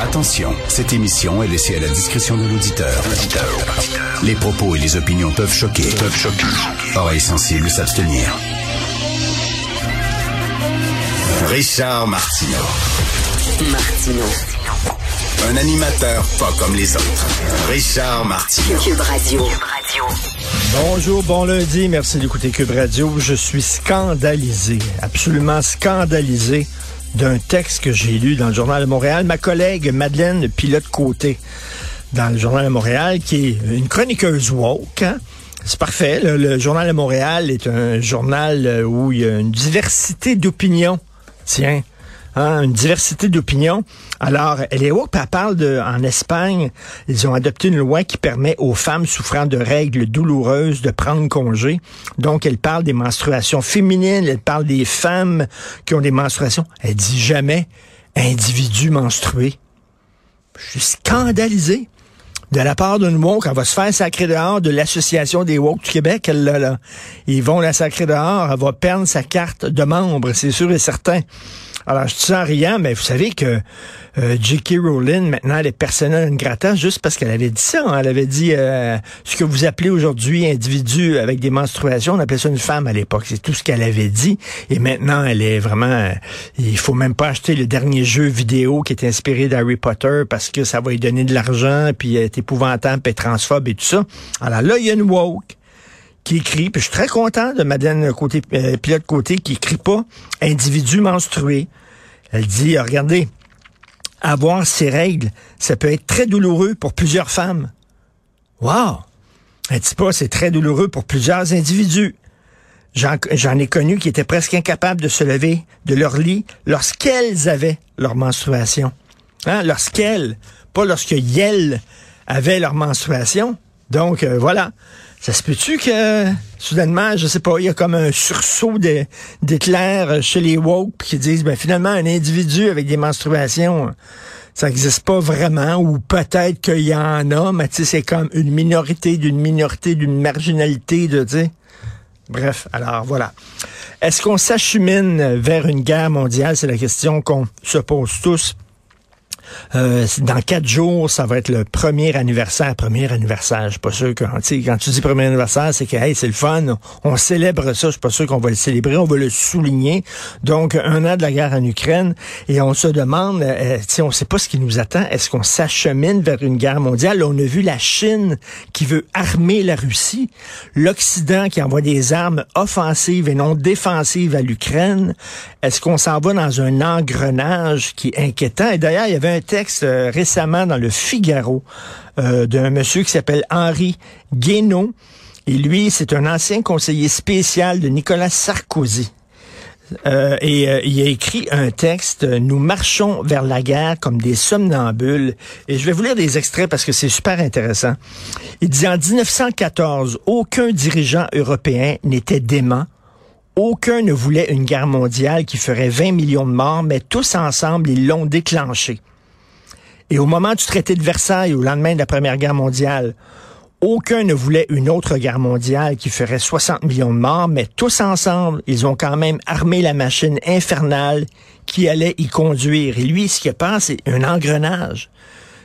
Attention, cette émission est laissée à la discrétion de l'auditeur. Les propos et les opinions peuvent choquer. Peuvent choquer. Oreilles sensibles s'abstenir. Richard Martineau. Martino. Un animateur pas comme les autres. Richard Martineau. Cube Radio. Bonjour, bon lundi, merci d'écouter Cube Radio. Je suis scandalisé, absolument scandalisé d'un texte que j'ai lu dans le Journal de Montréal. Ma collègue Madeleine Pilote-Côté, dans le Journal de Montréal, qui est une chroniqueuse woke, hein? C'est parfait. Le, le Journal de Montréal est un journal euh, où il y a une diversité d'opinions. Tiens, hein, une diversité d'opinions. Alors, elle est woke, elle parle de, en Espagne, ils ont adopté une loi qui permet aux femmes souffrant de règles douloureuses de prendre congé. Donc, elle parle des menstruations féminines, elle parle des femmes qui ont des menstruations. Elle dit jamais individu menstrué. Je suis scandalisé de la part d'une woke, elle va se faire sacrer dehors de l'Association des woke du Québec, elle, là, là. Ils vont la sacrer dehors, elle va perdre sa carte de membre, c'est sûr et certain. Alors, je dis ça en riant, mais vous savez que euh, J.K. Rowling, maintenant, elle est personnelle une juste parce qu'elle avait dit ça. hein. Elle avait dit euh, ce que vous appelez aujourd'hui individu avec des menstruations, on appelait ça une femme à l'époque. C'est tout ce qu'elle avait dit. Et maintenant, elle est vraiment... euh, il faut même pas acheter le dernier jeu vidéo qui est inspiré d'Harry Potter parce que ça va lui donner de l'argent, puis elle est épouvantable, puis elle est transphobe et tout ça. Alors là, il y a une woke qui écrit, puis je suis très content de Madeleine côté, euh, Pilote Côté qui écrit pas individu menstrué. Elle dit, regardez, avoir ces règles, ça peut être très douloureux pour plusieurs femmes. Wow! Elle dit pas, c'est très douloureux pour plusieurs individus. J'en j'en ai connu qui étaient presque incapables de se lever de leur lit lorsqu'elles avaient leur menstruation. Hein? Lorsqu'elles, pas lorsque elles avaient leur menstruation. Donc, euh, voilà. Ça se peut-tu que, soudainement, je sais pas, il y a comme un sursaut d'éclairs chez les woke qui disent, ben finalement, un individu avec des menstruations, ça n'existe pas vraiment, ou peut-être qu'il y en a, mais tu sais, c'est comme une minorité d'une minorité, d'une marginalité, de, tu. Bref, alors voilà. Est-ce qu'on s'achemine vers une guerre mondiale? C'est la question qu'on se pose tous. Euh, dans quatre jours, ça va être le premier anniversaire. Premier anniversaire, je suis pas sûr que quand tu dis premier anniversaire, c'est que hey, c'est le fun. On célèbre ça. Je suis pas sûr qu'on va le célébrer. On va le souligner. Donc un an de la guerre en Ukraine et on se demande, euh, tu sais, on sait pas ce qui nous attend. Est-ce qu'on s'achemine vers une guerre mondiale? On a vu la Chine qui veut armer la Russie, l'Occident qui envoie des armes offensives et non défensives à l'Ukraine. Est-ce qu'on s'en va dans un engrenage qui est inquiétant? Et d'ailleurs, il y avait un texte euh, récemment dans le Figaro euh, d'un monsieur qui s'appelle Henri Guénaud. Et lui, c'est un ancien conseiller spécial de Nicolas Sarkozy. Euh, et euh, il a écrit un texte, euh, Nous marchons vers la guerre comme des somnambules. Et je vais vous lire des extraits parce que c'est super intéressant. Il dit en 1914, aucun dirigeant européen n'était dément. Aucun ne voulait une guerre mondiale qui ferait 20 millions de morts, mais tous ensemble, ils l'ont déclenchée. Et au moment du traité de Versailles, au lendemain de la Première Guerre mondiale, aucun ne voulait une autre guerre mondiale qui ferait 60 millions de morts, mais tous ensemble, ils ont quand même armé la machine infernale qui allait y conduire. Et lui, ce qu'il pense, c'est un engrenage.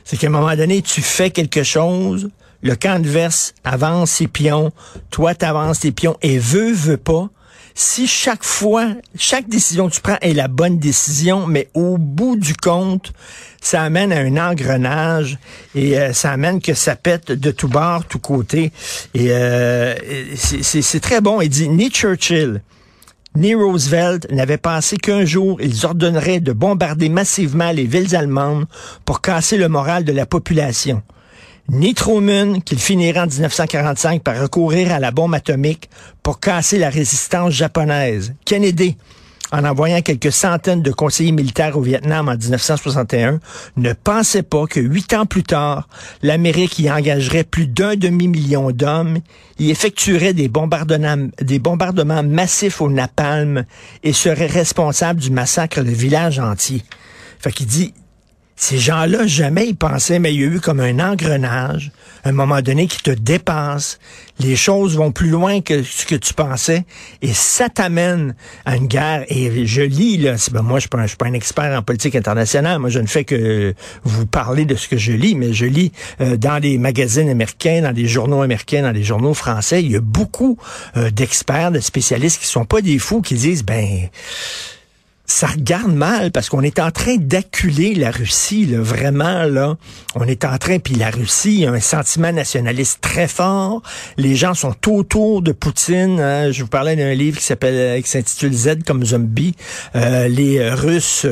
C'est qu'à un moment donné, tu fais quelque chose, le camp adverse avance ses pions, toi t'avances tes pions, et veut, veut pas, si chaque fois, chaque décision que tu prends est la bonne décision, mais au bout du compte, ça amène à un engrenage et euh, ça amène que ça pète de tout bord, tout côté. Et euh, c'est- très bon. Il dit, ni Churchill, ni Roosevelt n'avaient pensé qu'un jour, ils ordonneraient de bombarder massivement les villes allemandes pour casser le moral de la population ni Truman, qu'il finirait en 1945 par recourir à la bombe atomique pour casser la résistance japonaise. Kennedy, en envoyant quelques centaines de conseillers militaires au Vietnam en 1961, ne pensait pas que huit ans plus tard, l'Amérique y engagerait plus d'un demi-million d'hommes, y effectuerait des bombardements, des bombardements massifs au napalm et serait responsable du massacre de villages entiers. Fait qu'il dit, Ces gens-là, jamais ils pensaient, mais il y a eu comme un engrenage, un moment donné qui te dépasse. Les choses vont plus loin que ce que tu pensais et ça t'amène à une guerre. Et je lis, là, ben moi, je ne suis pas un expert en politique internationale. Moi, je ne fais que vous parler de ce que je lis, mais je lis euh, dans des magazines américains, dans des journaux américains, dans des journaux français. Il y a beaucoup euh, d'experts, de spécialistes qui sont pas des fous, qui disent, ben ça regarde mal parce qu'on est en train d'acculer la Russie, là, vraiment, là. On est en train, puis la Russie a un sentiment nationaliste très fort. Les gens sont autour de Poutine. Hein. Je vous parlais d'un livre qui s'appelle, euh, qui s'intitule Z comme zombie. Euh, les Russes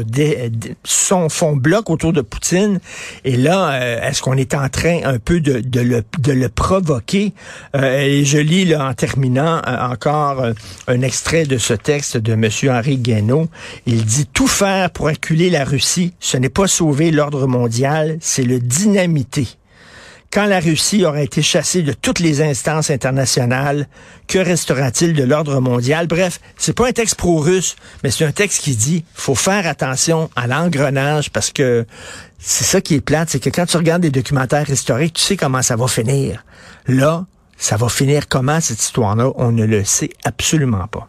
sont, font bloc autour de Poutine. Et là, euh, est-ce qu'on est en train un peu de, de, le, de le provoquer? et je lis, là, en terminant, encore un extrait de ce texte de M. Henri Guénaud. Il dit tout faire pour acculer la Russie, ce n'est pas sauver l'ordre mondial, c'est le dynamiter. Quand la Russie aura été chassée de toutes les instances internationales, que restera-t-il de l'ordre mondial? Bref, c'est pas un texte pro-russe, mais c'est un texte qui dit faut faire attention à l'engrenage parce que c'est ça qui est plate, c'est que quand tu regardes des documentaires historiques, tu sais comment ça va finir. Là, ça va finir comment cette histoire-là? On ne le sait absolument pas.